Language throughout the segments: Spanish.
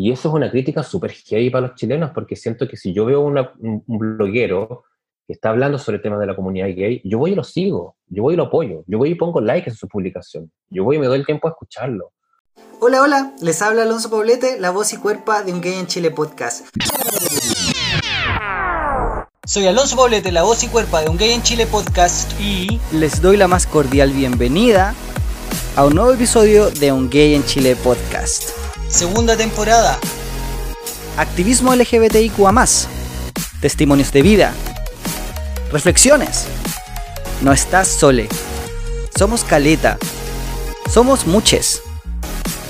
Y eso es una crítica súper heavy para los chilenos, porque siento que si yo veo un, bloguero que está hablando sobre el tema de la comunidad gay, yo voy y lo sigo, yo voy y lo apoyo, yo voy y pongo like en su publicación, yo voy y me doy el tiempo a escucharlo. Hola, hola, les habla Alonso Poblete, la voz y cuerpa de Un Gay en Chile podcast. Soy Alonso Poblete, la voz y cuerpa de Un Gay en Chile podcast y les doy la más cordial bienvenida a un nuevo episodio de Un Gay en Chile podcast. Segunda temporada. Activismo LGBTIQA Testimonios de vida. Reflexiones. No estás sole. Somos caleta. Somos muches.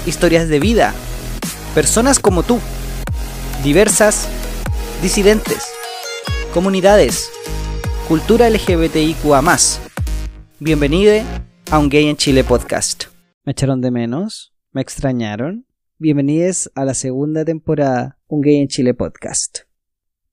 Historias de vida. Personas como tú. Diversas. Disidentes. Comunidades. Cultura LGBTIQA Bienvenido a un Gay en Chile podcast. ¿Me echaron de menos? ¿Me extrañaron? Bienvenidos a la segunda temporada Un Gay en Chile podcast.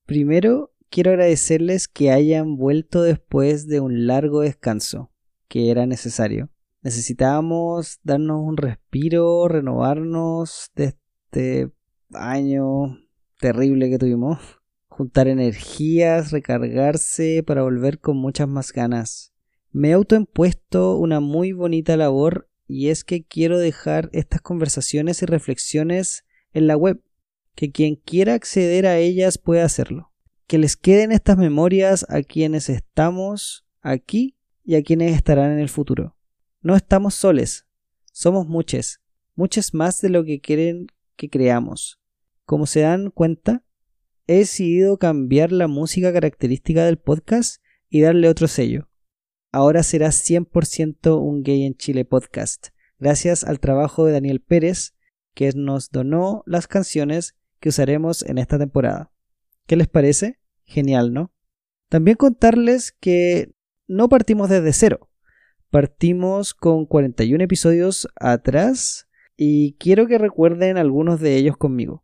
Primero, quiero agradecerles que hayan vuelto después de un largo descanso, que era necesario. Necesitábamos darnos un respiro, renovarnos de este año terrible que tuvimos, juntar energías, recargarse para volver con muchas más ganas. Me he autoimpuesto una muy bonita labor y es que quiero dejar estas conversaciones y reflexiones en la web, que quien quiera acceder a ellas pueda hacerlo. Que les queden estas memorias a quienes estamos aquí y a quienes estarán en el futuro. No estamos soles, somos muchos, muchos más de lo que quieren que creamos. Como se dan cuenta, he decidido cambiar la música característica del podcast y darle otro sello ahora será 100% un gay en Chile podcast, gracias al trabajo de Daniel Pérez, que nos donó las canciones que usaremos en esta temporada. ¿Qué les parece? Genial, ¿no? También contarles que no partimos desde cero. Partimos con 41 episodios atrás y quiero que recuerden algunos de ellos conmigo.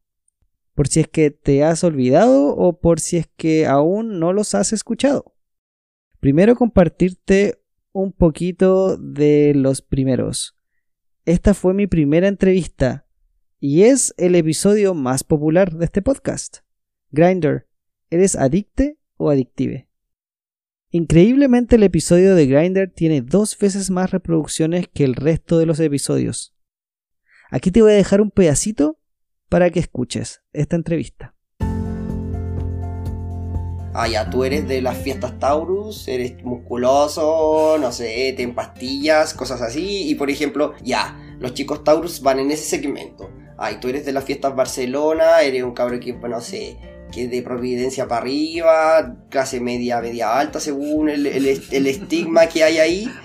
Por si es que te has olvidado o por si es que aún no los has escuchado. Primero compartirte un poquito de los primeros. Esta fue mi primera entrevista y es el episodio más popular de este podcast. Grinder, ¿eres adicte o adictive? Increíblemente el episodio de Grinder tiene dos veces más reproducciones que el resto de los episodios. Aquí te voy a dejar un pedacito para que escuches esta entrevista ah, ya tú eres de las fiestas Taurus, eres musculoso, no sé, te pastillas, cosas así, y por ejemplo, ya, los chicos Taurus van en ese segmento. Ay, tú eres de las fiestas Barcelona, eres un cabrón que, no sé, que de providencia para arriba, clase media, media alta, según el, estigma que hay ahí.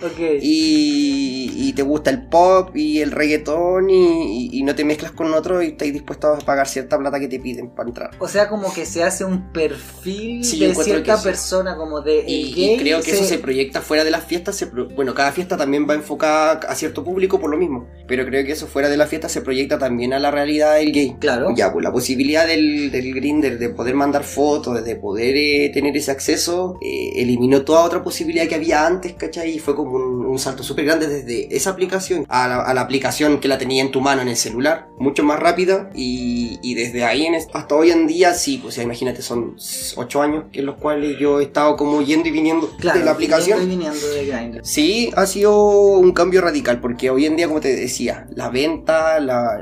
Y, te gusta el pop y el reggaetón y, no te mezclas con otro y estás dispuesto a pagar cierta plata que te piden para entrar. O sea, como que se hace un perfil de cierta persona, como de. y, creo que eso se proyecta fuera de las fiestas. bueno, cada fiesta también va enfocada a cierto público por lo mismo. Pero creo que eso fuera de la fiesta se proyecta también a la realidad del gay. Claro. Ya, pues la posibilidad del, del grinder de poder mandar fotos, de poder eh, tener ese acceso, eh, eliminó toda otra posibilidad que había antes, ¿cachai? Y fue como un, salto súper grande desde esa aplicación a la, aplicación que la tenía en tu mano en el celular, mucho más rápida y, desde ahí hasta hoy en día sí, pues imagínate, son ocho años en los cuales yo he estado como yendo y viniendo de la aplicación. Y viniendo de Sí, ha sido un cambio radical porque hoy en día, como te decía, la venta, la,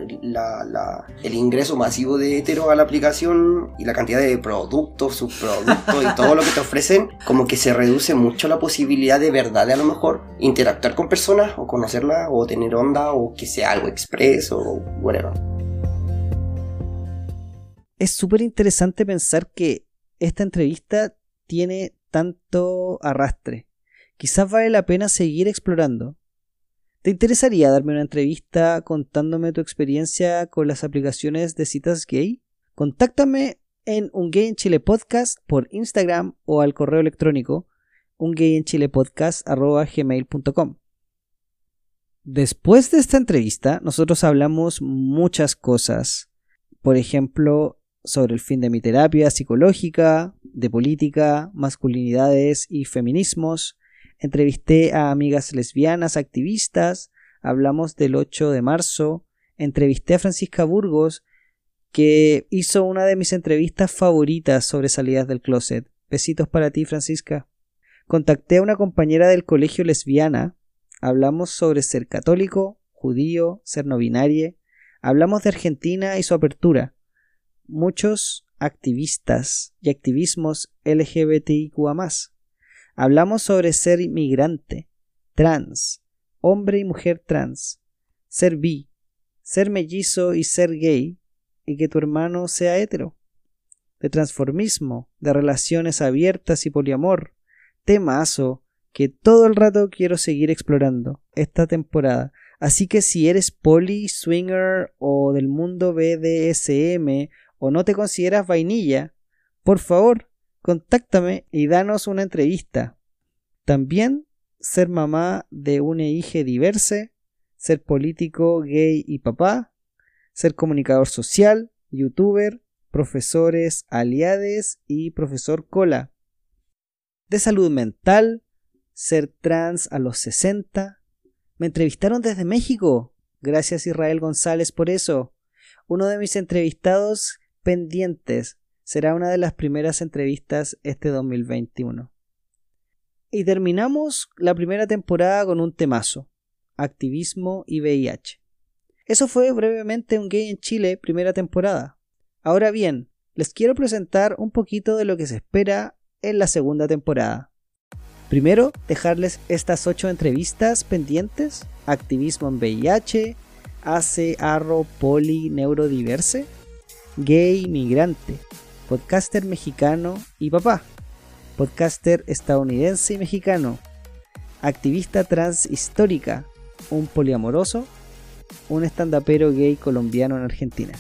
el ingreso masivo de hetero a la aplicación y la cantidad de productos, subproductos y todo lo que te ofrecen, como que se reduce mucho la posibilidad de verdad de a lo mejor interactuar con personas o conocerlas o tener onda o que sea algo expreso o whatever. Es súper interesante pensar que esta entrevista tiene tanto arrastre. Quizás vale la pena seguir explorando. ¿Te interesaría darme una entrevista contándome tu experiencia con las aplicaciones de citas gay? Contáctame en Un Gay en Chile Podcast por Instagram o al correo electrónico ungayinchilepodcast.gmail.com Después de esta entrevista, nosotros hablamos muchas cosas. Por ejemplo, sobre el fin de mi terapia psicológica, de política, masculinidades y feminismos. Entrevisté a amigas lesbianas activistas. Hablamos del 8 de marzo. Entrevisté a Francisca Burgos que hizo una de mis entrevistas favoritas sobre salidas del closet. Besitos para ti, Francisca. Contacté a una compañera del colegio lesbiana. Hablamos sobre ser católico, judío, ser no binario. Hablamos de Argentina y su apertura. Muchos activistas y activismos LGBTIQA. Hablamos sobre ser inmigrante, trans, hombre y mujer trans, ser bi, ser mellizo y ser gay, y que tu hermano sea hetero. De transformismo, de relaciones abiertas y poliamor, temazo que todo el rato quiero seguir explorando esta temporada. Así que si eres poli, swinger o del mundo BDSM o no te consideras vainilla, por favor, contáctame y danos una entrevista. También ser mamá de una hija diversa, ser político, gay y papá, ser comunicador social, youtuber, profesores aliades y profesor cola. De salud mental, ser trans a los 60. Me entrevistaron desde México. Gracias Israel González por eso. Uno de mis entrevistados pendientes será una de las primeras entrevistas este 2021. Y terminamos la primera temporada con un temazo, activismo y VIH. Eso fue brevemente un gay en Chile primera temporada. Ahora bien, les quiero presentar un poquito de lo que se espera en la segunda temporada. Primero, dejarles estas ocho entrevistas pendientes, activismo en VIH, AC, Arro, Poli, Neurodiverse, Gay, Migrante, podcaster mexicano y papá, podcaster estadounidense y mexicano, activista trans histórica, un poliamoroso, un estandapero gay colombiano en Argentina.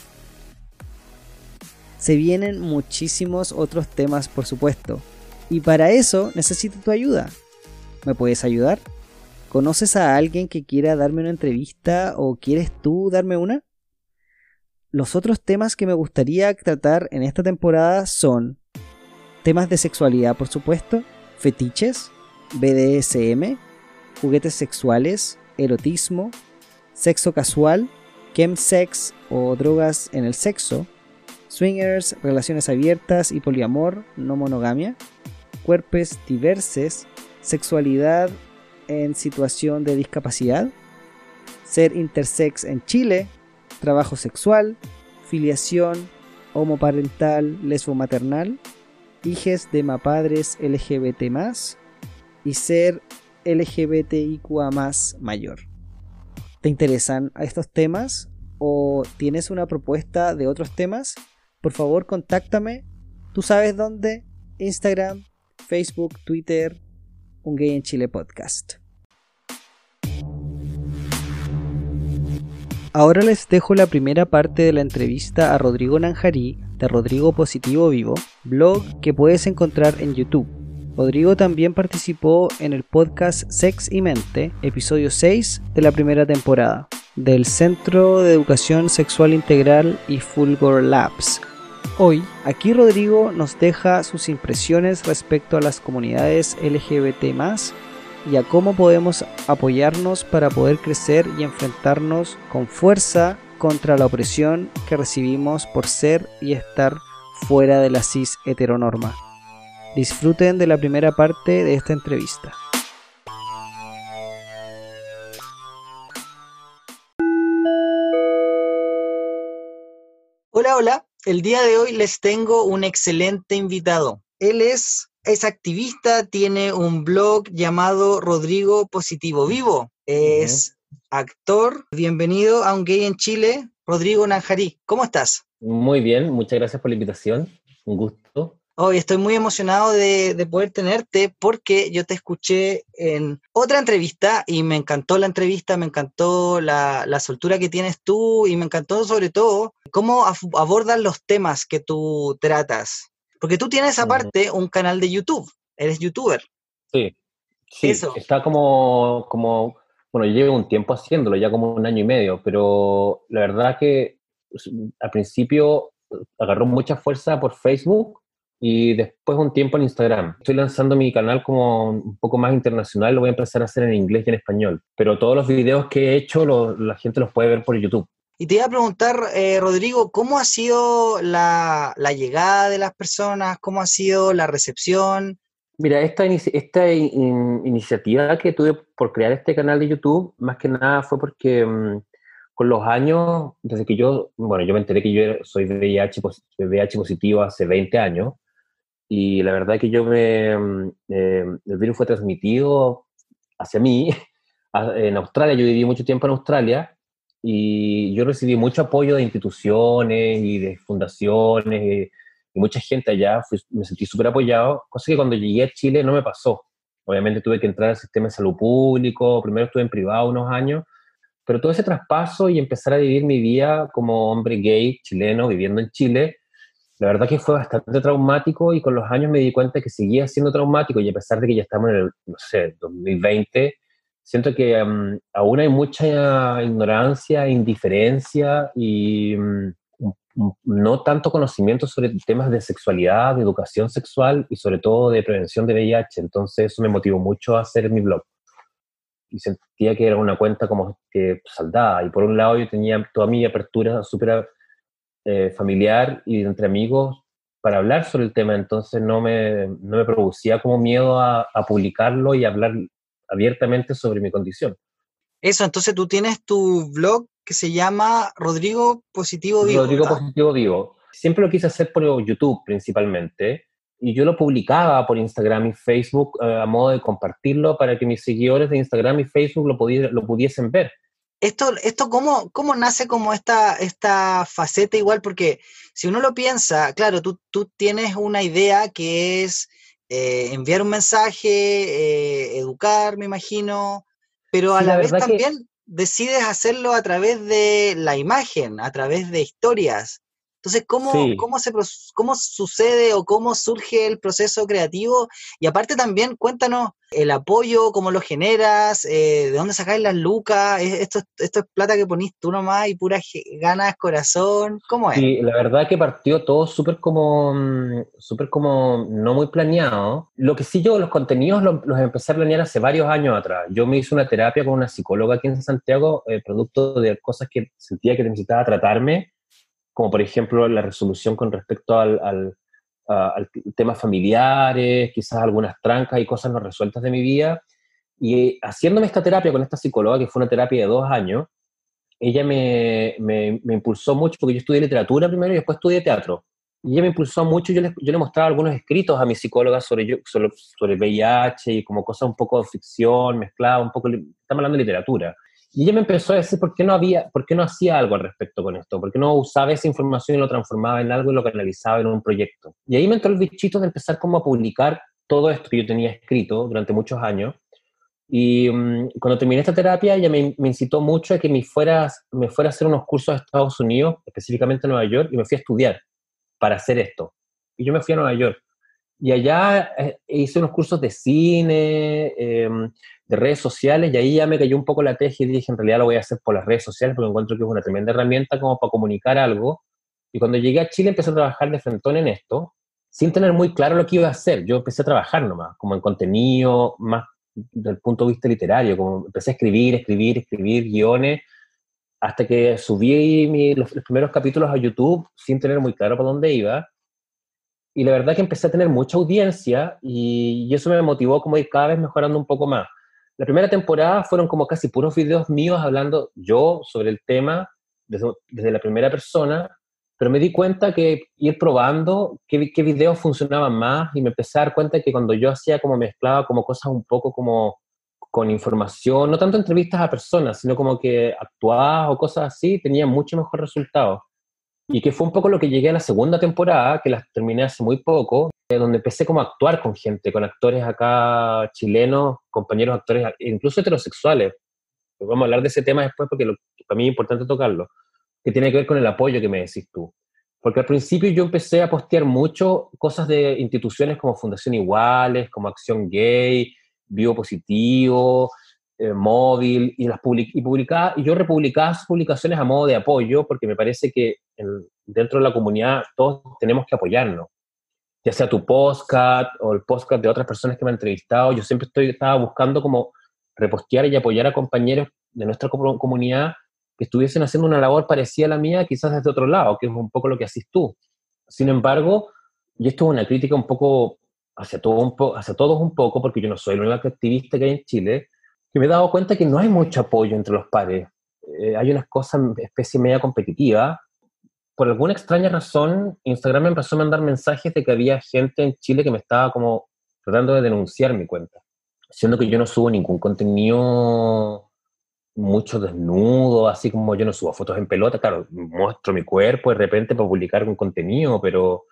Se vienen muchísimos otros temas, por supuesto, y para eso necesito tu ayuda. ¿Me puedes ayudar? ¿Conoces a alguien que quiera darme una entrevista o quieres tú darme una? Los otros temas que me gustaría tratar en esta temporada son temas de sexualidad, por supuesto, fetiches, BDSM, juguetes sexuales, erotismo, sexo casual, chemsex o drogas en el sexo, swingers, relaciones abiertas y poliamor, no monogamia, cuerpos diversos, sexualidad en situación de discapacidad, ser intersex en Chile, trabajo sexual, filiación homoparental lesbomaternal, hijes de mapadres LGBT y ser LGBTIQA mayor. ¿Te interesan estos temas o tienes una propuesta de otros temas? Por favor, contáctame. Tú sabes dónde. Instagram, Facebook, Twitter, Un Gay en Chile Podcast. Ahora les dejo la primera parte de la entrevista a Rodrigo Nanjarí de Rodrigo Positivo Vivo, blog que puedes encontrar en YouTube. Rodrigo también participó en el podcast Sex y Mente, episodio 6 de la primera temporada, del Centro de Educación Sexual Integral y Fulgor Labs. Hoy, aquí Rodrigo nos deja sus impresiones respecto a las comunidades LGBT y a cómo podemos apoyarnos para poder crecer y enfrentarnos con fuerza contra la opresión que recibimos por ser y estar fuera de la cis heteronorma. Disfruten de la primera parte de esta entrevista. Hola, hola. El día de hoy les tengo un excelente invitado. Él es es activista, tiene un blog llamado Rodrigo Positivo Vivo. Es actor. Bienvenido a Un Gay en Chile, Rodrigo Nanjarí. ¿Cómo estás? Muy bien, muchas gracias por la invitación. Un gusto. Hoy estoy muy emocionado de, poder tenerte porque yo te escuché en otra entrevista y me encantó la entrevista, me encantó la, la soltura que tienes tú y me encantó sobre todo cómo abordas los temas que tú tratas. Porque tú tienes aparte un canal de YouTube, eres youtuber. Sí, sí, está como, como, bueno, yo llevo un tiempo haciéndolo, ya como un año y medio, pero la verdad que pues, al principio agarró mucha fuerza por Facebook y después un tiempo en Instagram. Estoy lanzando mi canal como un poco más internacional, lo voy a empezar a hacer en inglés y en español, pero todos los videos que he hecho la gente los puede ver por YouTube. Y te iba a preguntar, eh, Rodrigo, ¿cómo ha sido la, llegada de las personas? ¿Cómo ha sido la recepción? Mira, esta, esta iniciativa que tuve por crear este canal de YouTube, más que nada fue porque mm, con los años, desde que yo, bueno, yo me enteré que yo soy VIH, VIH positivo hace 20 años, y la verdad que yo me, mm, eh, el virus fue transmitido hacia mí. En Australia, yo viví mucho tiempo en Australia, y yo recibí mucho apoyo de instituciones y de fundaciones y, mucha gente allá, me sentí súper apoyado, cosa que cuando llegué a Chile no me pasó. Obviamente tuve que entrar al sistema de salud público, primero estuve en privado unos años, pero todo ese traspaso y empezar a vivir mi vida como hombre gay chileno viviendo en Chile, la verdad que fue bastante traumático y con los años me di cuenta que seguía siendo traumático y a pesar de que ya estamos en el, no sé, 2020, siento que mm, aún hay mucha ignorancia, indiferencia y mm, no tanto conocimiento sobre temas de sexualidad, de educación sexual y sobre todo de prevención de VIH. Entonces eso me motivó mucho a hacer mi blog y sentía que era una cuenta como que saldada. Y por un lado yo tenía toda mi apertura súper eh, familiar y entre amigos para hablar sobre el tema, entonces no me, no me producía como miedo a, publicarlo y hablar abiertamente sobre mi condición. Eso, entonces tú tienes tu blog que se llama Rodrigo Positivo Vivo. Rodrigo Positivo Vivo. Siempre lo quise hacer por YouTube principalmente, y yo lo publicaba por Instagram y Facebook eh, a modo de compartirlo para que mis seguidores de Instagram y Facebook lo, lo pudiesen ver. Esto, esto ¿cómo, cómo nace como esta, esta faceta igual? Porque si uno lo piensa, claro, tú, tú tienes una idea que es eh, enviar un mensaje, eh, educar, me imagino, pero a la, vez también decides hacerlo a través de la imagen, a través de historias. Entonces, ¿cómo, cómo, se, ¿cómo sucede o cómo surge el proceso creativo? Y aparte también, cuéntanos el apoyo, cómo lo generas, eh, de dónde sacáis las lucas, esto, esto es plata que ponís tú nomás y puras ganas, corazón, ¿cómo es? Sí, la verdad que partió todo súper como, mm, súper como no muy planeado. Lo que sí yo, los contenidos los, empecé a planear hace varios años atrás. Yo me hice una terapia con una psicóloga aquí en Santiago, eh, producto de cosas que sentía que necesitaba tratarme como por ejemplo la resolución con respecto al, al, tema familiares, quizás algunas trancas y cosas no resueltas de mi vida. Y haciéndome esta terapia con esta psicóloga, que fue una terapia de dos años, ella me, me, impulsó mucho, porque yo estudié literatura primero y después estudié teatro. Y ella me impulsó mucho, yo le, yo le mostraba algunos escritos a mi psicóloga sobre, sobre, sobre VIH y como cosas un poco de ficción, mezclada, un poco, estamos hablando de literatura. Y ella me empezó a decir por qué no había, por qué no hacía algo al respecto con esto, por qué no usaba esa información y lo transformaba en algo y lo canalizaba en un proyecto. Y ahí me entró el bichito de empezar como a publicar todo esto que yo tenía escrito durante muchos años. Y mm, cuando terminé esta terapia, ella me, me, incitó mucho a que me fuera, me fuera a hacer unos cursos a Estados Unidos, específicamente a Nueva York, y me fui a estudiar para hacer esto. Y yo me fui a Nueva York. Y allá eh, hice unos cursos de cine, eh, de redes sociales y ahí ya me cayó un poco la teja y dije, en realidad lo voy a hacer por las redes sociales porque encuentro que es una tremenda herramienta como para comunicar algo. Y cuando llegué a Chile empecé a trabajar de frentón en esto, sin tener muy claro lo que iba a hacer. Yo empecé a trabajar nomás, como en contenido, más del punto de vista literario, como empecé a escribir, escribir, escribir guiones, hasta que subí los, primeros capítulos a YouTube sin tener muy claro por dónde iba. Y la verdad que empecé a tener mucha audiencia y, y eso me motivó como ir cada vez mejorando un poco más. La primera temporada fueron como casi puros videos míos hablando yo sobre el tema desde, la primera persona, pero me di cuenta que ir probando qué, qué, videos funcionaban más y me empecé a dar cuenta que cuando yo hacía como mezclaba como cosas un poco como con información, no tanto entrevistas a personas, sino como que actuaba o cosas así, tenía mucho mejor resultado. Y que fue un poco lo que llegué a la segunda temporada, que la terminé hace muy poco, eh, donde empecé como a actuar con gente, con actores acá chilenos, compañeros actores, incluso heterosexuales. Vamos a hablar de ese tema después porque para mí es importante tocarlo, que tiene que ver con el apoyo que me decís tú. Porque al principio yo empecé a postear mucho cosas de instituciones como Fundación Iguales, como Acción Gay, Vivo Positivo, eh, Móvil, y, las y, publicaba, y yo republicaba sus publicaciones a modo de apoyo, porque me parece que dentro de la comunidad todos tenemos que apoyarnos ya sea tu podcast o el podcast de otras personas que me han entrevistado, yo siempre estoy, estaba buscando como repostear y apoyar a compañeros de nuestra comunidad que estuviesen haciendo una labor parecida a la mía, quizás desde otro lado, que es un poco lo que haces tú. Sin embargo, y esto es una crítica un poco hacia, todo un po hacia todos un poco, porque yo no soy el único activista que hay en Chile, que me he dado cuenta que no hay mucho apoyo entre los pares. Eh, hay unas cosas, especie media competitiva. Por alguna extraña razón, Instagram me empezó a mandar mensajes de que había gente en Chile que me estaba como tratando de denunciar mi cuenta. Siendo que yo no subo ningún contenido mucho desnudo, así como yo no subo fotos en pelota, claro, muestro mi cuerpo de repente para publicar un contenido, pero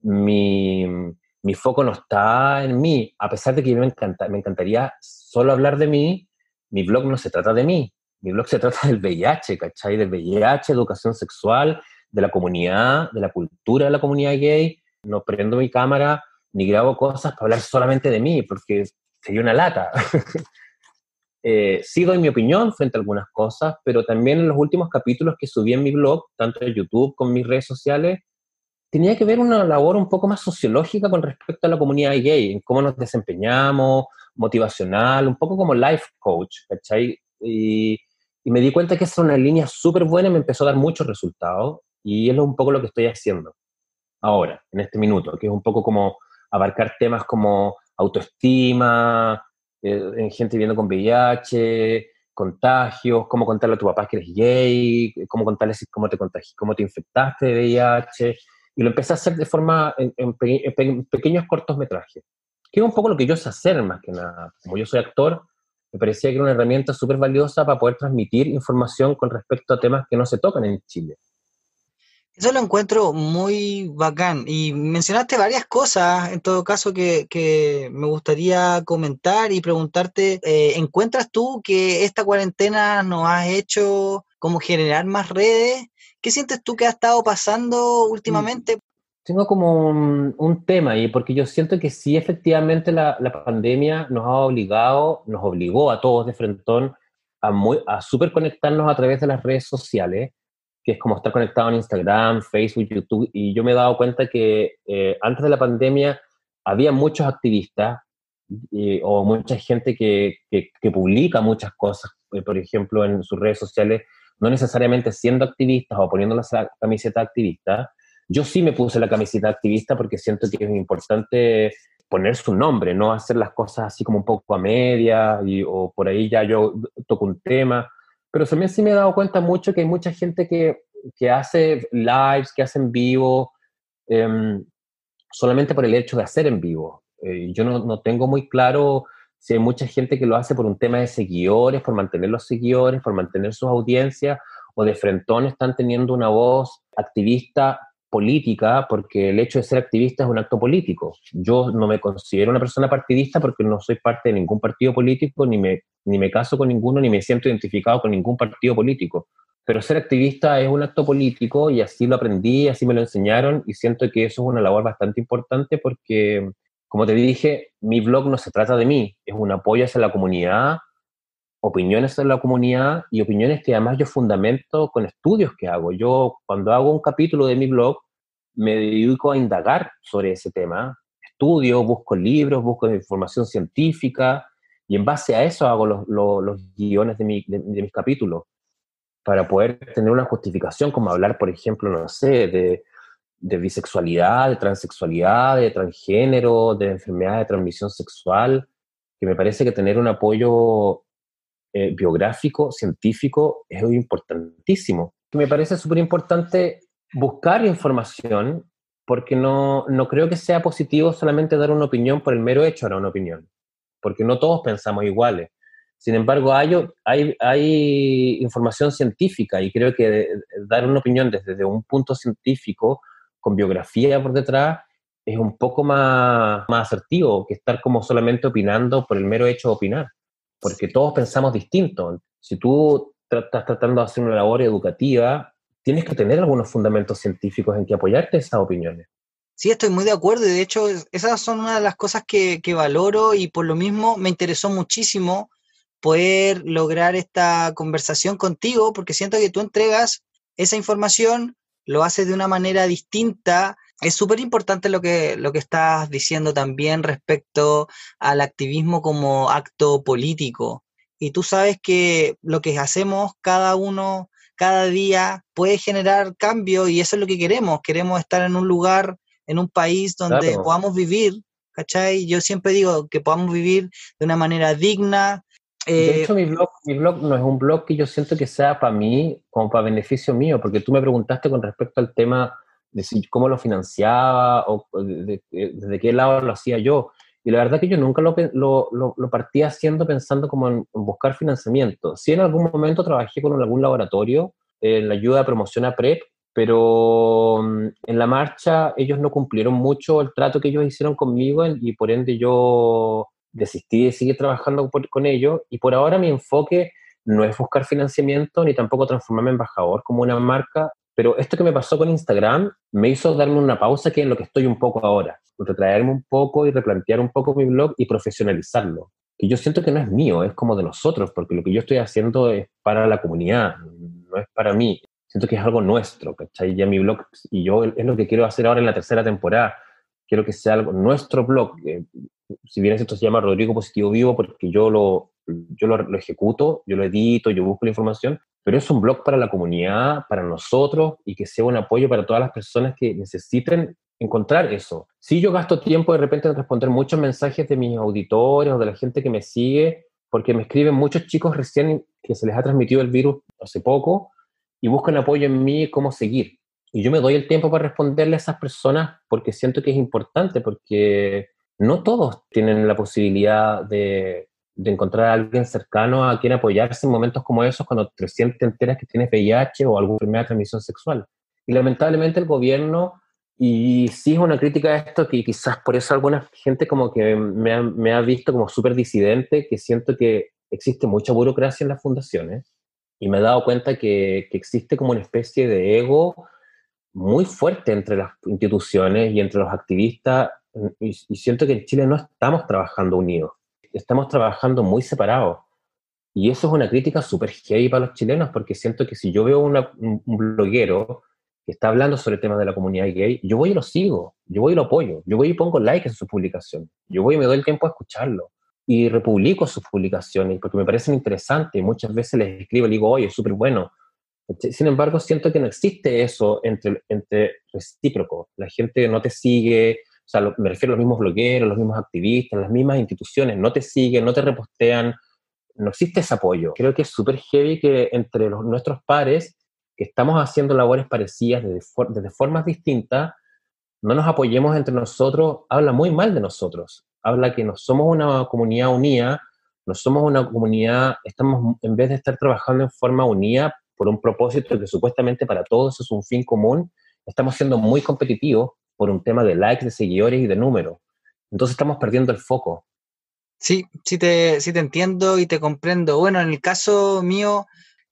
mi, mi foco no está en mí, a pesar de que me, encanta, me encantaría solo hablar de mí, mi blog no se trata de mí, mi blog se trata del VIH, ¿cachai? Del VIH, educación sexual, de la comunidad, de la cultura de la comunidad gay, no prendo mi cámara ni grabo cosas para hablar solamente de mí, porque sería una lata. eh, sí doy mi opinión frente a algunas cosas, pero también en los últimos capítulos que subí en mi blog, tanto en YouTube como en mis redes sociales, tenía que ver una labor un poco más sociológica con respecto a la comunidad gay, en cómo nos desempeñamos, motivacional, un poco como life coach, ¿cachai? Y, me di cuenta que esa es una línea súper buena y me empezó a dar muchos resultados, y es un poco lo que estoy haciendo ahora, en este minuto, que es un poco como abarcar temas como autoestima, eh, en gente viviendo con VIH, contagios, cómo contarle a tu papá que eres gay, cómo contarles cómo te cómo te infectaste de VIH, y lo empecé a hacer de forma en, pequeños cortometrajes, que es un poco lo que yo sé hacer más que nada. Como yo soy actor, me parecía que era una herramienta súper valiosa para poder transmitir información con respecto a temas que no se tocan en Chile. Eso lo encuentro muy bacán. Y mencionaste varias cosas, en todo caso, que, me gustaría comentar y preguntarte, eh, ¿encuentras tú que esta cuarentena nos ha hecho como generar más redes? ¿Qué sientes tú que ha estado pasando últimamente? Tengo como un, tema ahí, porque yo siento que sí, efectivamente, la, pandemia nos ha obligado, nos obligó a todos de frentón a, a super conectarnos a través de las redes sociales que es como estar conectado en Instagram, Facebook, YouTube, y yo me he dado cuenta que eh, antes de la pandemia había muchos activistas o mucha gente que, que, publica muchas cosas, eh, por ejemplo, en sus redes sociales, no necesariamente siendo activistas o poniendo la camiseta activista. Yo sí me puse la camiseta activista porque siento que es importante poner su nombre, no hacer las cosas así como un poco a media y, o por ahí ya yo toco un tema pero también sí me he dado cuenta mucho que hay mucha gente que, que hace lives, que hace en vivo, em, solamente por el hecho de hacer en vivo. Eh, yo no, no, tengo muy claro si hay mucha gente que lo hace por un tema de seguidores, por mantener los seguidores, por mantener sus audiencias, o de frentón están teniendo una voz activista política, porque el hecho de ser activista es un acto político. Yo no me considero una persona partidista porque no soy parte de ningún partido político, ni me, ni me caso con ninguno, ni me siento identificado con ningún partido político. Pero ser activista es un acto político y así lo aprendí, así me lo enseñaron y siento que eso es una labor bastante importante porque, como te dije, mi blog no se trata de mí, es un apoyo hacia la comunidad, opiniones de la comunidad y opiniones que además yo fundamento con estudios que hago. Yo cuando hago un capítulo de mi blog, me dedico a indagar sobre ese tema, estudio, busco libros, busco información científica y en base a eso hago los, guiones de, mi, de, mis capítulos para poder tener una justificación, como hablar, por ejemplo, no sé, de, de bisexualidad, de transexualidad, de transgénero, de enfermedad de transmisión sexual, que me parece que tener un apoyo eh, biográfico, científico, es importantísimo. Me parece súper importante buscar información porque no, no creo que sea positivo solamente dar una opinión por el mero hecho de dar una opinión, porque no todos pensamos iguales. Sin embargo, hay, hay, hay información científica y creo que dar una opinión desde un punto científico, con biografía por detrás, es un poco más, más asertivo que estar como solamente opinando por el mero hecho de opinar, porque todos pensamos distinto. Si tú estás tratando de hacer una labor educativa, tienes que tener algunos fundamentos científicos en que apoyarte esas opiniones. Sí, estoy muy de acuerdo y de hecho esas son una de las cosas que, valoro y por lo mismo me interesó muchísimo poder lograr esta conversación contigo porque siento que tú entregas esa información, lo haces de una manera distinta. Es súper importante lo que, lo que estás diciendo también respecto al activismo como acto político y tú sabes que lo que hacemos cada uno, cada día, puede generar cambio y eso es lo que queremos. Queremos estar en un lugar, en un país donde podamos vivir, ¿cachai? Yo siempre digo que podamos vivir de una manera digna. De eh, hecho, mi blog, mi blog no es un blog que yo siento que sea para mí, como para beneficio mío, porque tú me preguntaste con respecto al tema de cómo lo financiaba o de, de qué lado lo hacía yo. Y la verdad que yo nunca lo, lo, lo, partí haciendo pensando como en, buscar financiamiento. Sí en algún momento trabajé con algún laboratorio en la ayuda de promoción a PrEP, pero mm, en la marcha ellos no cumplieron mucho el trato que ellos hicieron conmigo y por ende yo desistí de seguir trabajando con ellos y por ahora mi enfoque no es buscar financiamiento ni tampoco transformarme en embajador como una marca, pero esto que me pasó con Instagram me hizo darme una pausa que es lo que estoy un poco ahora, retraerme un poco y replantear un poco mi blog y profesionalizarlo. Que yo siento que no es mío, es como de nosotros, porque lo que yo estoy haciendo es para la comunidad, no es para mí. Siento que es algo nuestro, ¿cachai? Ya mi blog, y yo es lo que quiero hacer ahora en la tercera temporada. Quiero que sea algo, nuestro blog, si bien esto se llama Rodrigo Positivo Vivo, porque yo lo, yo lo, ejecuto, yo lo edito, yo busco la información, pero es un blog para la comunidad, para nosotros y que sea un apoyo para todas las personas que necesiten encontrar eso. Si yo gasto tiempo de repente en responder muchos mensajes de mis auditores o de la gente que me sigue, porque me escriben muchos chicos recién que se les ha transmitido el virus hace poco y buscan apoyo en mí, cómo seguir. Y yo me doy el tiempo para responderle a esas personas porque siento que es importante, porque no todos tienen la posibilidad de, encontrar a alguien cercano a quien apoyarse en momentos como esos cuando te enteras que tienes VIH o alguna de transmisión sexual. Y lamentablemente el gobierno, y sí es una crítica a esto, que quizás por eso alguna gente como que me ha, visto como súper disidente, que siento que existe mucha burocracia en las fundaciones, y me he dado cuenta que existe como una especie de ego muy fuerte entre las instituciones y entre los activistas, y siento que en Chile no estamos trabajando unidos estamos trabajando muy separados. Y eso es una crítica súper heavy para los chilenos, porque siento que si yo veo un, bloguero que está hablando sobre el tema de la comunidad gay, yo voy y lo sigo, yo voy y lo apoyo, yo voy y pongo like en su publicación, yo voy y me doy el tiempo a escucharlo. Y republico sus publicaciones porque me parecen interesantes. Muchas veces les escribo y digo, oye, es súper bueno. Sin embargo, siento que no existe eso entre, entre recíproco. La gente no te sigue, o sea, me refiero a los mismos blogueros, los mismos activistas, las mismas instituciones, no te siguen, no te repostean, no existe ese apoyo. Creo que es súper heavy que entre los, nuestros pares, que estamos haciendo labores parecidas desde, desde formas distintas, no nos apoyemos entre nosotros, habla muy mal de nosotros. Habla que no somos una comunidad unida, no somos una comunidad, estamos, en vez de estar trabajando en forma unida por un propósito que supuestamente para todos es un fin común, estamos siendo muy competitivos por un tema de likes, de seguidores y de números. Entonces estamos perdiendo el foco. Sí, sí te, sí te entiendo y te comprendo. Bueno, en el caso mío,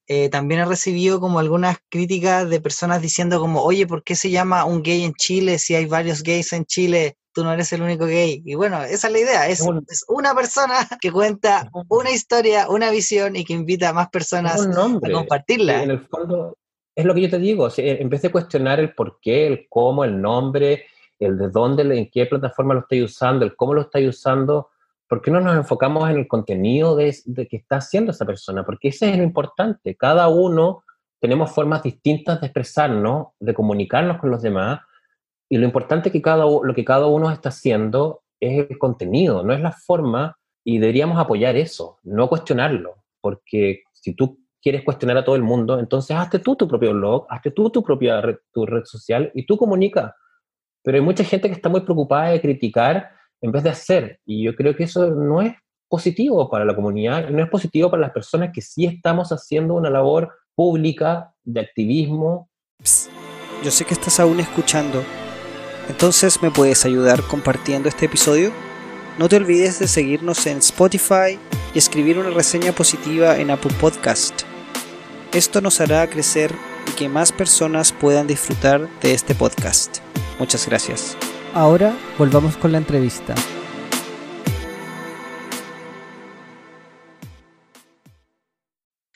eh, también he recibido como algunas críticas de personas diciendo como, oye, ¿por qué se llama un gay en Chile si hay varios gays en Chile? Tú no eres el único gay. Y bueno, esa es la idea, es, es una persona que cuenta una historia, una visión y que invita a más personas a compartirla. En el fondo, es lo que yo te digo, en vez de cuestionar el por qué, el cómo, el nombre, el de dónde, en qué plataforma lo estoy usando, el cómo lo estoy usando, ¿por qué no nos enfocamos en el contenido de, de que está haciendo esa persona? Porque ese es lo importante. Cada uno tenemos formas distintas de expresarnos, de comunicarnos con los demás, y lo importante que cada, lo que cada uno está haciendo es el contenido, no es la forma, y deberíamos apoyar eso, no cuestionarlo, porque si tú quieres cuestionar a todo el mundo, entonces hazte tú tu propio blog, hazte tú tu propia red, tu red social y tú comunica. Pero hay mucha gente que está muy preocupada de criticar en vez de hacer. Y yo creo que eso no es positivo para la comunidad no es positivo para las personas que sí estamos haciendo una labor pública de activismo. yo sé que estás aún escuchando. Entonces, ¿me puedes ayudar compartiendo este episodio? No te olvides de seguirnos en Spotify y escribir una reseña positiva en Apple Podcast. Esto nos hará crecer y que más personas puedan disfrutar de este podcast. Muchas gracias. Ahora volvamos con la entrevista.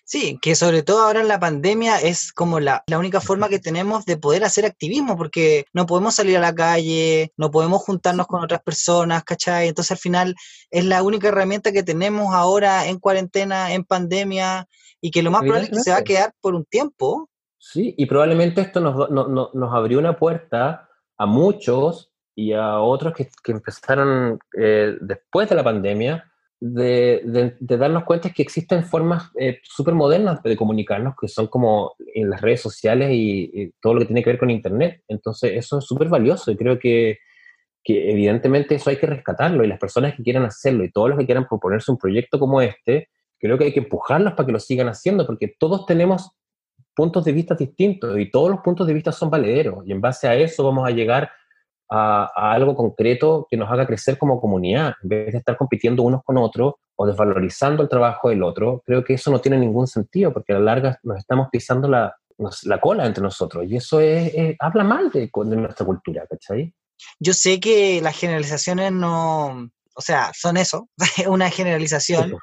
Sí, que sobre todo ahora en la pandemia es como la, la, única forma que tenemos de poder hacer activismo, porque no podemos salir a la calle, no podemos juntarnos con otras personas, ¿cachai? Entonces al final es la única herramienta que tenemos ahora en cuarentena, en pandemia, y que lo más probable es que se va a quedar por un tiempo. Sí, y probablemente esto nos, nos abrió una puerta a muchos y a otros que, que empezaron eh, después de la pandemia de, darnos cuenta que existen formas eh, súper modernas de comunicarnos, que son como en las redes sociales y, todo lo que tiene que ver con Internet. Entonces, eso es súper valioso y creo que, que, evidentemente eso hay que rescatarlo y las personas que quieran hacerlo y todos los que quieran proponerse un proyecto como este, creo que hay que empujarlos para que lo sigan haciendo, porque todos tenemos puntos de vista distintos y todos los puntos de vista son valederos y en base a eso vamos a llegar a, algo concreto que nos haga crecer como comunidad, en vez de estar compitiendo unos con otros o desvalorizando el trabajo del otro, creo que eso no tiene ningún sentido, porque a la larga nos estamos pisando la, la cola entre nosotros, y eso es, habla mal de, de nuestra cultura, ¿cachai? Yo sé que las generalizaciones no, o sea, son eso, una generalización.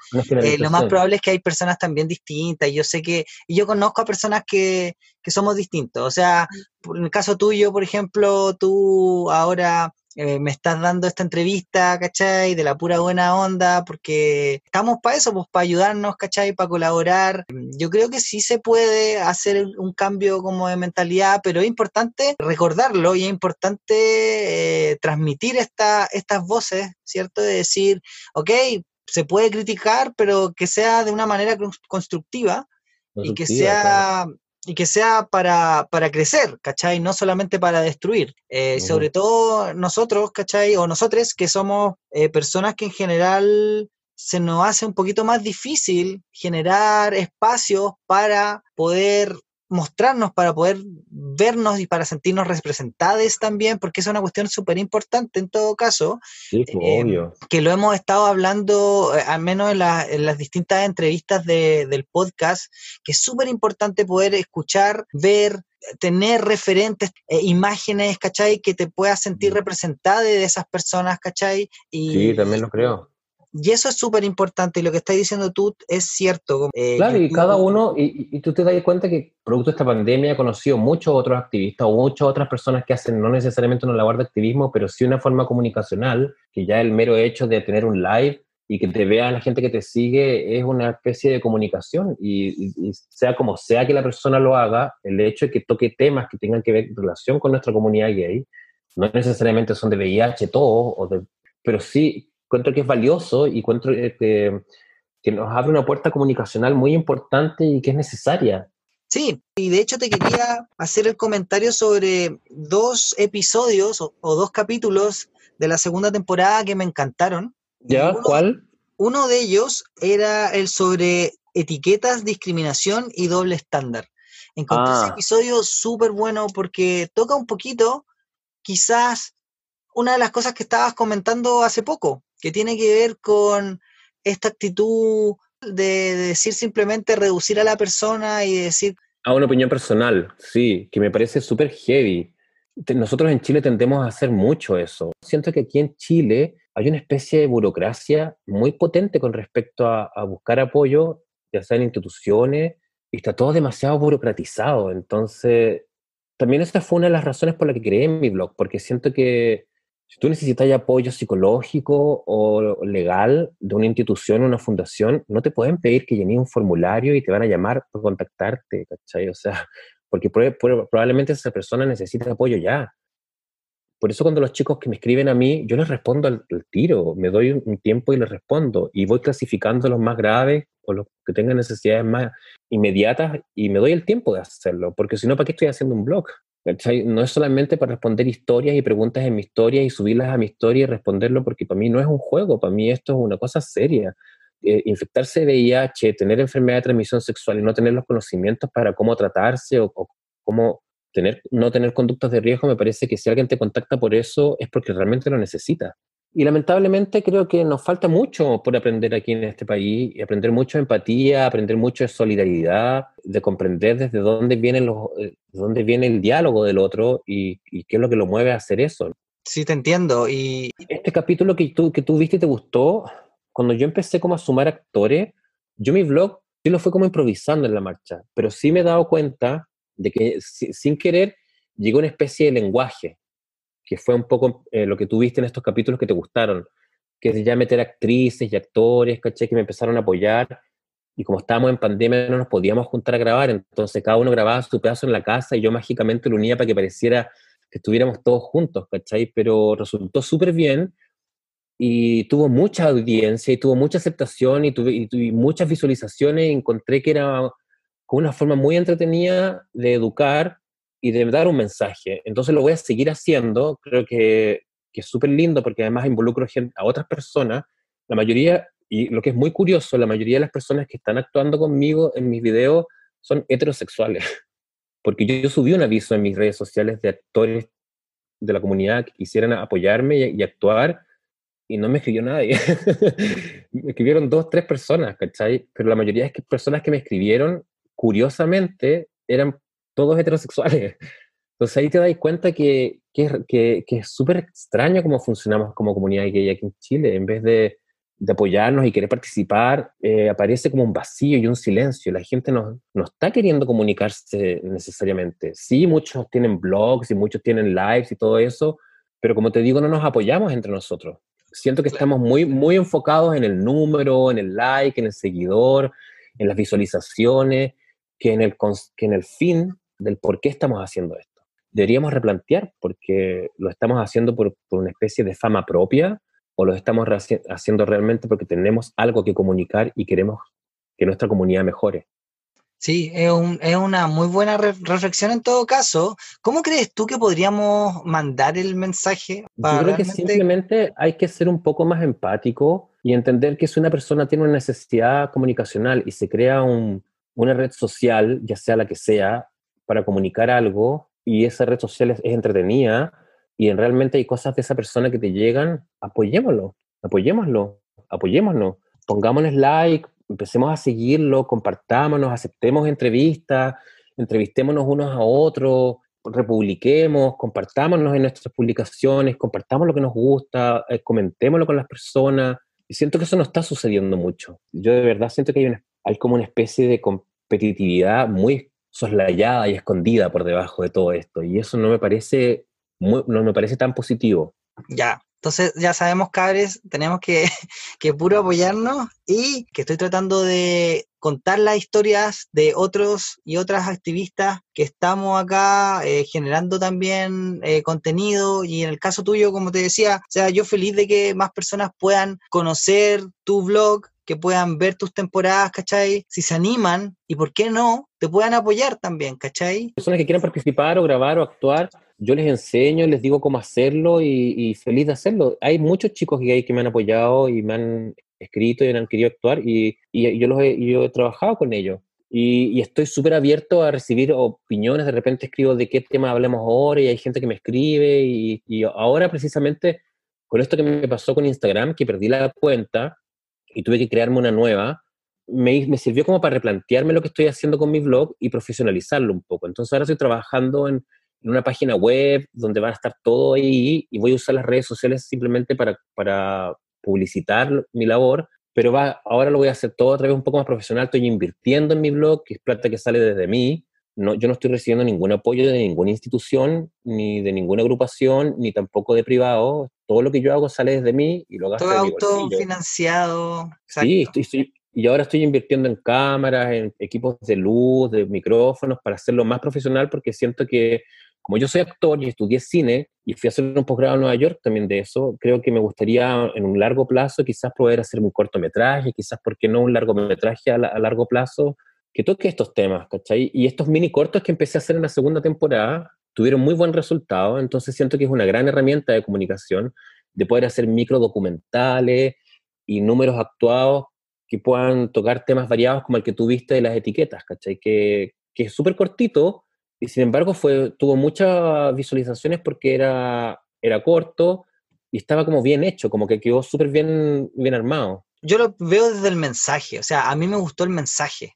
Eh, lo más probable es que hay personas también distintas. Yo sé que, y yo conozco a personas que, que somos distintos. O sea, en el caso tuyo, por ejemplo, tú ahora eh, me estás dando esta entrevista, ¿cachai? De la pura buena onda, porque estamos para eso, pues para ayudarnos, ¿cachai? Para colaborar. Yo creo que sí se puede hacer un cambio como de mentalidad, pero es importante recordarlo y es importante eh, transmitir esta, estas voces, ¿cierto? De decir, ok, se puede criticar, pero que sea de una manera constructiva, y que sea y que sea para, para, crecer, ¿cachai? No solamente para destruir. Eh, sobre todo nosotros, ¿cachai? O nosotros que somos eh, personas que en general se nos hace un poquito más difícil generar espacios para poder mostrarnos, para poder vernos y para sentirnos representados también, porque es una cuestión súper importante en todo caso, sí, pues, eh, obvio. que lo hemos estado hablando, eh, al menos en, las distintas entrevistas del podcast, que es súper importante poder escuchar, ver, tener referentes, eh, imágenes, ¿cachai? Que te puedas sentir mm. representada de esas personas, ¿cachai? Y, sí, también lo creo. Y eso es súper importante y lo que estás diciendo tú es cierto. Eh, claro, y cada uno, y, tú te das cuenta que producto de esta pandemia he conocido muchos otros activistas o muchas otras personas que hacen no necesariamente una labor de activismo, pero sí una forma comunicacional, que ya el mero hecho de tener un live y que te vea la gente que te sigue es una especie de comunicación y, sea como sea que la persona lo haga, el hecho de que toque temas que tengan que ver en relación con nuestra comunidad gay, no necesariamente son de VIH todo, o de, pero sí encuentro que es valioso y encuentro que, que nos abre una puerta comunicacional muy importante y que es necesaria. Sí, y de hecho te quería hacer el comentario sobre dos episodios o, dos capítulos de la segunda temporada que me encantaron. ¿Ya? ¿Cuál? Uno de ellos era el sobre etiquetas, discriminación y doble estándar. Encontré ese ah. episodio súper bueno porque toca un poquito, quizás, una de las cosas que estabas comentando hace poco, que tiene que ver con esta actitud de, decir simplemente reducir a la persona y decir... A una opinión personal, sí, que me parece súper heavy. Nosotros en Chile tendemos a hacer mucho eso. Siento que aquí en Chile hay una especie de burocracia muy potente con respecto a, a buscar apoyo, ya sea en instituciones, y está todo demasiado burocratizado. Entonces, también esa fue una de las razones por las que creé mi blog, porque siento que si tú necesitas apoyo psicológico o legal de una institución una fundación, no te pueden pedir que llenes un formulario y te van a llamar para contactarte, ¿cachai? O sea, porque probablemente esa persona necesita apoyo ya. Por eso cuando los chicos que me escriben a mí, yo les respondo al, tiro, me doy un tiempo y les respondo, y voy clasificando los más graves o los que tengan necesidades más inmediatas y me doy el tiempo de hacerlo, porque si no, ¿para qué estoy haciendo un blog? No es solamente para responder historias y preguntas en mi historia y subirlas a mi historia y responderlo, porque para mí no es un juego, para mí esto es una cosa seria. Eh, infectarse de VIH, tener enfermedad de transmisión sexual y no tener los conocimientos para cómo tratarse o, o cómo tener, no tener conductas de riesgo, me parece que si alguien te contacta por eso es porque realmente lo necesita. Y lamentablemente creo que nos falta mucho por aprender aquí en este país, y aprender mucho de empatía, aprender mucho de solidaridad, de comprender desde dónde los, eh, dónde viene el diálogo del otro y, qué es lo que lo mueve a hacer eso. Sí, te entiendo. Y este capítulo que tú, que tú viste y te gustó, cuando yo empecé como a sumar actores, yo mi blog lo fue como improvisando en la marcha, pero sí me he dado cuenta de que sin querer llegó una especie de lenguaje, que fue un poco eh, lo que tuviste en estos capítulos que te gustaron, que es ya meter actrices y actores, caché, que me empezaron a apoyar, y como estábamos en pandemia no nos podíamos juntar a grabar, entonces cada uno grababa su pedazo en la casa y yo mágicamente lo unía para que pareciera que estuviéramos todos juntos, ¿cachai? Pero resultó súper bien y tuvo mucha audiencia y tuvo mucha aceptación y tuve, y muchas visualizaciones y encontré que era una forma muy entretenida de educar y de dar un mensaje. Entonces lo voy a seguir haciendo, creo que, que es súper lindo porque además involucro a otras personas, la mayoría, y lo que es muy curioso, la mayoría de las personas que están actuando conmigo en mis videos son heterosexuales, porque yo, subí un aviso en mis redes sociales de actores de la comunidad que quisieran apoyarme y, y actuar, y no me escribió nadie. me escribieron dos, tres personas, ¿cachai? Pero la mayoría de personas que me escribieron, curiosamente, eran todos heterosexuales. Entonces ahí te das cuenta que, que, que, es súper extraño cómo funcionamos como comunidad gay aquí en Chile. En vez de, de apoyarnos y querer participar, eh, aparece como un vacío y un silencio. La gente no, no está queriendo comunicarse necesariamente. Sí, muchos tienen blogs y muchos tienen lives y todo eso, pero como te digo, no nos apoyamos entre nosotros siento que estamos muy, muy enfocados en el número, en el like, en el seguidor, en las visualizaciones, que en el, que en el fin del por qué estamos haciendo esto. Deberíamos replantear porque lo estamos haciendo por, por una especie de fama propia o lo estamos haciendo realmente porque tenemos algo que comunicar y queremos que nuestra comunidad mejore. Sí, es, una muy buena reflexión en todo caso. ¿Cómo crees tú que podríamos mandar el mensaje? Yo creo que simplemente hay que ser un poco más empático y entender que si una persona tiene una necesidad comunicacional y se crea una red social, ya sea la que sea, para comunicar algo y esa red social es, entretenida y realmente hay cosas de esa persona que te llegan, apoyémoslo, apoyémoslo, apoyémoslo. Pongámosles like, empecemos a seguirlo, compartámonos, aceptemos entrevistas, entrevistémonos unos a otros, republiquemos, compartámonos en nuestras publicaciones, compartamos lo que nos gusta, eh, comentémoslo con las personas. Y siento que eso no está sucediendo mucho. Yo de verdad siento que hay, una, hay como una especie de competitividad muy soslayada y escondida por debajo de todo esto. Y eso no me parece, no me parece tan positivo. Ya, entonces ya sabemos, cabres, tenemos que, que puro apoyarnos y que estoy tratando de contar las historias de otros y otras activistas que estamos acá eh, generando también eh, contenido y en el caso tuyo, como te decía, o sea, yo feliz de que más personas puedan conocer tu blog, que puedan ver tus temporadas, ¿cachai? Si se animan y por qué no, te puedan apoyar también, ¿cachai? Personas que quieran participar o grabar o actuar, yo les enseño, les digo cómo hacerlo y, feliz de hacerlo. Hay muchos chicos gay que me han apoyado y me han escrito y me han querido actuar y, yo, los he, trabajado con ellos. Y, estoy súper abierto a recibir opiniones. De repente escribo de qué tema hablemos ahora y hay gente que me escribe. Y, ahora, precisamente, con esto que me pasó con Instagram, que perdí la cuenta y tuve que crearme una nueva, me, me, sirvió como para replantearme lo que estoy haciendo con mi blog y profesionalizarlo un poco. Entonces, ahora estoy trabajando en, en una página web donde va a estar todo ahí y voy a usar las redes sociales simplemente para, para publicitar mi labor, pero va, ahora lo voy a hacer todo a través un poco más profesional, estoy invirtiendo en mi blog, que es plata que sale desde mí, no, yo no estoy recibiendo ningún apoyo de ninguna institución, ni de ninguna agrupación, ni tampoco de privado. Todo lo que yo hago sale desde mí y lo gasto Todo autofinanciado. Sí, estoy, estoy, y ahora estoy invirtiendo en cámaras, en equipos de luz, de micrófonos, para hacerlo más profesional, porque siento que como yo soy actor y estudié cine y fui a hacer un posgrado en Nueva York también de eso, creo que me gustaría en un largo plazo quizás poder hacer un cortometraje, quizás, ¿por qué no un largometraje a, a largo plazo que toque estos temas, ¿cachai? Y estos mini cortos que empecé a hacer en la segunda temporada tuvieron muy buen resultado, entonces siento que es una gran herramienta de comunicación, de poder hacer micro documentales y números actuados que puedan tocar temas variados como el que tuviste de las etiquetas, ¿cachai? Que, que es súper cortito, y sin embargo fue, tuvo muchas visualizaciones porque era, era corto y estaba como bien hecho, como que quedó súper bien, bien armado. Yo lo veo desde el mensaje, o sea, a mí me gustó el mensaje.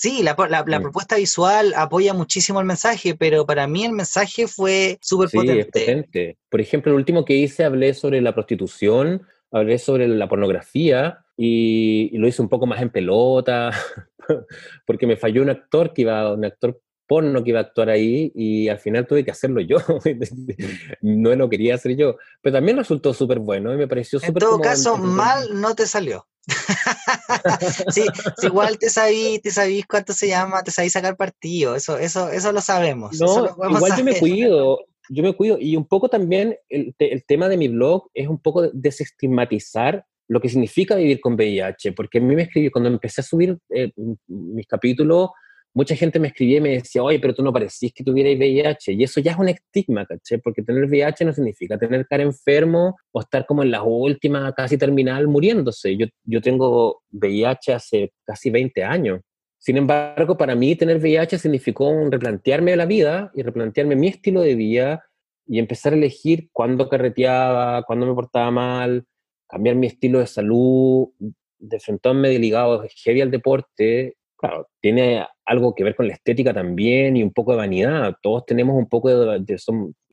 Sí, la, la, propuesta visual apoya muchísimo el mensaje, pero para mí el mensaje fue súper sí, potente. Por ejemplo, el último que hice hablé sobre la prostitución, hablé sobre la pornografía, y, lo hice un poco más en pelota, porque me falló un actor que iba, un actor porno que iba a actuar ahí y al final tuve que hacerlo yo. no lo quería hacer yo. Pero también resultó súper bueno y me pareció súper... En todo caso, mal no te salió. sí, igual te sabís, te sabís cuánto se llama, te sabís sacar partido, eso, eso, eso lo sabemos. No, igual yo me cuido, yo me cuido y un poco también el, el, tema de mi blog es un poco desestigmatizar lo que significa vivir con VIH, porque a mí me escribió, cuando empecé a subir eh, mis capítulos, mucha gente me escribía y me decía, oye, pero tú no parecís que tuvierais VIH. Y eso ya es un estigma, ¿caché? Porque tener VIH no significa tener cara enfermo o estar como en la última, casi terminal, muriéndose. Yo, yo tengo VIH hace casi 20 años. Sin embargo, para mí tener VIH significó replantearme la vida y replantearme mi estilo de vida y empezar a elegir cuándo carreteaba, cuándo me portaba mal, cambiar mi estilo de salud, de frente ligado heavy al deporte claro, tiene algo que ver con la estética también y un poco de vanidad. Todos tenemos un poco de,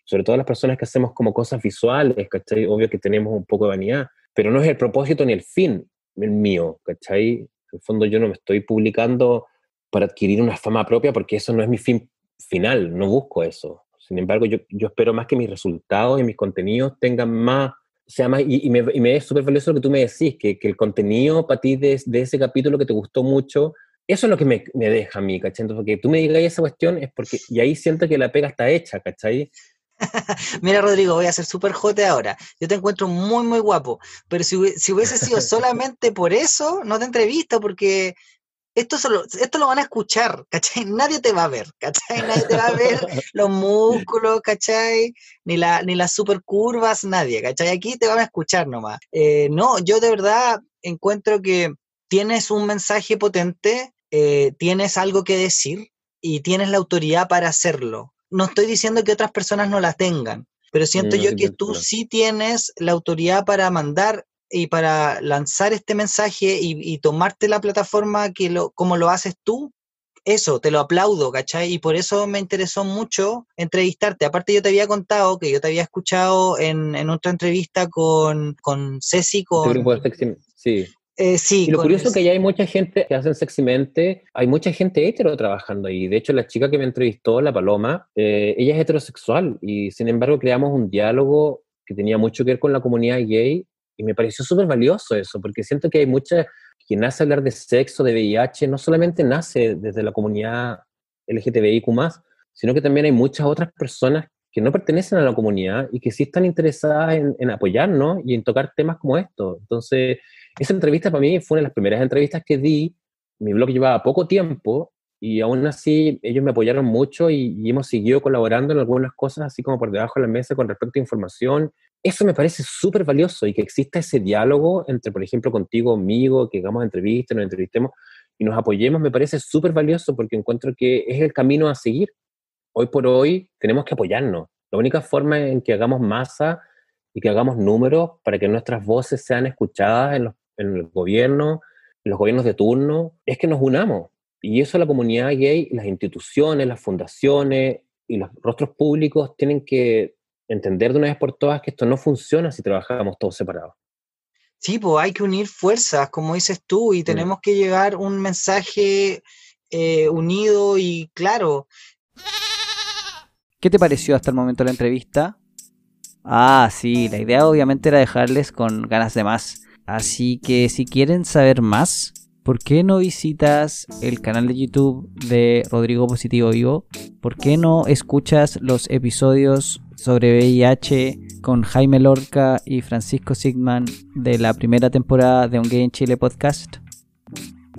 sobre todo las personas que hacemos como cosas visuales, ¿cachai? Obvio que tenemos un poco de vanidad, pero no es el propósito ni el fin el mío, ¿cachai? En el fondo yo no me estoy publicando para adquirir una fama propia porque eso no es mi fin final, no busco eso. Sin embargo, yo, yo espero más que mis resultados y mis contenidos tengan más, sea más, y, me, y me, es súper valioso lo que tú me decís, que, que el contenido para ti de, de, ese capítulo que te gustó mucho eso es lo que me, me deja a mí, ¿cachai? Entonces, porque tú me digas esa cuestión es porque, y ahí siento que la pega está hecha, ¿cachai? Mira, Rodrigo, voy a ser súper jote ahora. Yo te encuentro muy, muy guapo. Pero si, si, hubiese sido solamente por eso, no te entrevisto, porque esto, solo, esto lo van a escuchar, ¿cachai? Nadie te va a ver, ¿cachai? Nadie te va a ver los músculos, ¿cachai? Ni, la, ni las super curvas, nadie, ¿cachai? Aquí te van a escuchar nomás. Eh, no, yo de verdad encuentro que tienes un mensaje potente eh, tienes algo que decir y tienes la autoridad para hacerlo. No estoy diciendo que otras personas no la tengan, pero siento yo que tú sí tienes la autoridad para mandar y para lanzar este mensaje y, tomarte la plataforma que lo, como lo haces tú, eso, te lo aplaudo, ¿cachai? Y por eso me interesó mucho entrevistarte. Aparte yo te había contado que yo te había escuchado en, otra entrevista con, con Ceci, con... Sí. Eh, sí. Y lo curioso es que ya hay mucha gente que hacen seximente, hay mucha gente hetero trabajando ahí. De hecho, la chica que me entrevistó, la Paloma, eh, ella es heterosexual y sin embargo creamos un diálogo que tenía mucho que ver con la comunidad gay y me pareció súper valioso eso, porque siento que hay mucha, quien nace a hablar de sexo, de VIH, no solamente nace desde la comunidad LGTBIQ+, sino que también hay muchas otras personas que no pertenecen a la comunidad y que sí están interesadas en, en apoyarnos y en tocar temas como estos. Entonces, esa entrevista para mí fue una de las primeras entrevistas que di. Mi blog llevaba poco tiempo y aún así ellos me apoyaron mucho y, hemos seguido colaborando en algunas cosas, así como por debajo de la mesa con respecto a información. Eso me parece súper valioso y que exista ese diálogo entre, por ejemplo, contigo, conmigo, que hagamos entrevistas, nos entrevistemos y nos apoyemos, me parece súper valioso porque encuentro que es el camino a seguir. Hoy por hoy tenemos que apoyarnos. La única forma en que hagamos masa y que hagamos números para que nuestras voces sean escuchadas en los en el gobierno, en los gobiernos de turno, es que nos unamos. Y eso la comunidad gay, las instituciones, las fundaciones y los rostros públicos tienen que entender de una vez por todas que esto no funciona si trabajamos todos separados. Sí, pues hay que unir fuerzas, como dices tú, y mm. tenemos que llevar un mensaje eh, unido y claro. ¿Qué te pareció hasta el momento la entrevista? Ah, sí, la idea obviamente era dejarles con ganas de más. Así que si quieren saber más, ¿por qué no visitas el canal de YouTube de Rodrigo Positivo Vivo? ¿Por qué no escuchas los episodios sobre VIH con Jaime Lorca y Francisco Sigman de la primera temporada de Un Gay en Chile podcast?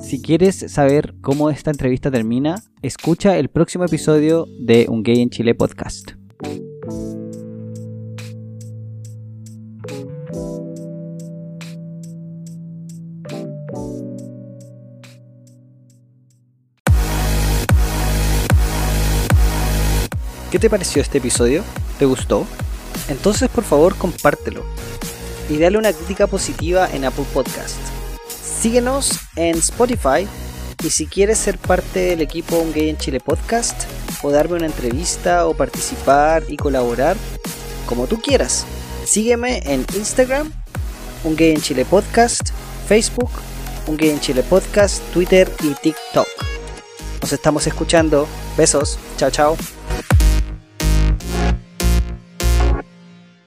Si quieres saber cómo esta entrevista termina, escucha el próximo episodio de Un Gay en Chile podcast. ¿Qué te pareció este episodio? ¿Te gustó? Entonces por favor compártelo y dale una crítica positiva en Apple Podcast. Síguenos en Spotify y si quieres ser parte del equipo Un Gay en Chile Podcast o darme una entrevista o participar y colaborar, como tú quieras, sígueme en Instagram, Un Gay en Chile Podcast, Facebook, Un Gay en Chile Podcast, Twitter y TikTok. Nos estamos escuchando. Besos. Chao, chao.